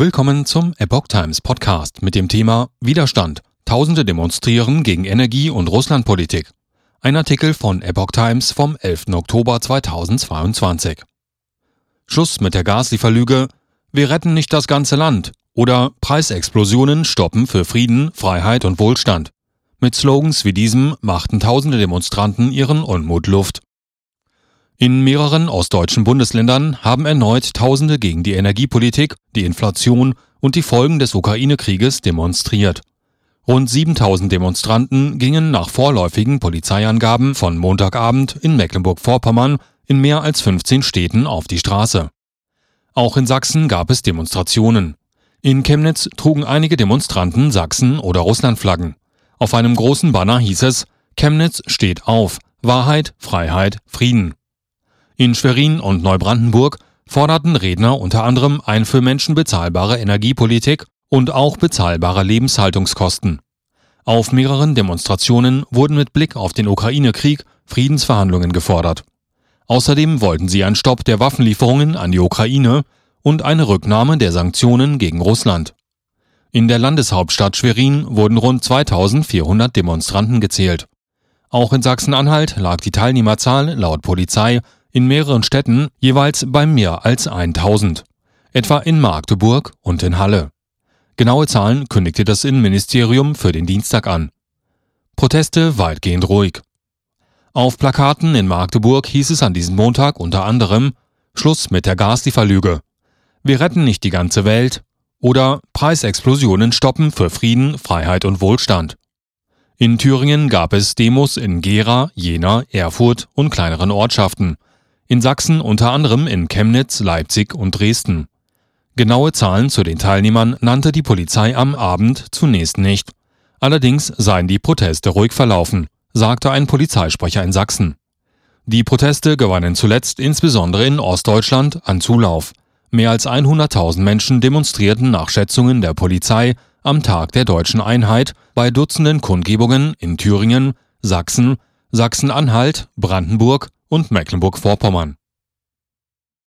Willkommen zum Epoch Times Podcast mit dem Thema Widerstand. Tausende demonstrieren gegen Energie- und Russlandpolitik. Ein Artikel von Epoch Times vom 11. Oktober 2022. Schluss mit der Gaslieferlüge. Wir retten nicht das ganze Land. Oder Preisexplosionen stoppen für Frieden, Freiheit und Wohlstand. Mit Slogans wie diesem machten tausende Demonstranten ihren Unmut Luft. In mehreren ostdeutschen Bundesländern haben erneut Tausende gegen die Energiepolitik, die Inflation und die Folgen des Ukraine-Krieges demonstriert. Rund 7000 Demonstranten gingen nach vorläufigen Polizeiangaben von Montagabend in Mecklenburg-Vorpommern in mehr als 15 Städten auf die Straße. Auch in Sachsen gab es Demonstrationen. In Chemnitz trugen einige Demonstranten Sachsen- oder Russlandflaggen. Auf einem großen Banner hieß es Chemnitz steht auf, Wahrheit, Freiheit, Frieden. In Schwerin und Neubrandenburg forderten Redner unter anderem ein für Menschen bezahlbare Energiepolitik und auch bezahlbare Lebenshaltungskosten. Auf mehreren Demonstrationen wurden mit Blick auf den Ukraine-Krieg Friedensverhandlungen gefordert. Außerdem wollten sie einen Stopp der Waffenlieferungen an die Ukraine und eine Rücknahme der Sanktionen gegen Russland. In der Landeshauptstadt Schwerin wurden rund 2400 Demonstranten gezählt. Auch in Sachsen-Anhalt lag die Teilnehmerzahl laut Polizei in mehreren Städten jeweils bei mehr als 1000, etwa in Magdeburg und in Halle. Genaue Zahlen kündigte das Innenministerium für den Dienstag an. Proteste weitgehend ruhig. Auf Plakaten in Magdeburg hieß es an diesem Montag unter anderem Schluss mit der Gaslieferlüge. Wir retten nicht die ganze Welt oder Preisexplosionen stoppen für Frieden, Freiheit und Wohlstand. In Thüringen gab es Demos in Gera, Jena, Erfurt und kleineren Ortschaften, in Sachsen unter anderem in Chemnitz, Leipzig und Dresden. Genaue Zahlen zu den Teilnehmern nannte die Polizei am Abend zunächst nicht. Allerdings seien die Proteste ruhig verlaufen, sagte ein Polizeisprecher in Sachsen. Die Proteste gewannen zuletzt insbesondere in Ostdeutschland an Zulauf. Mehr als 100.000 Menschen demonstrierten nach Schätzungen der Polizei am Tag der deutschen Einheit bei Dutzenden Kundgebungen in Thüringen, Sachsen, Sachsen-Anhalt, Brandenburg, und Mecklenburg-Vorpommern.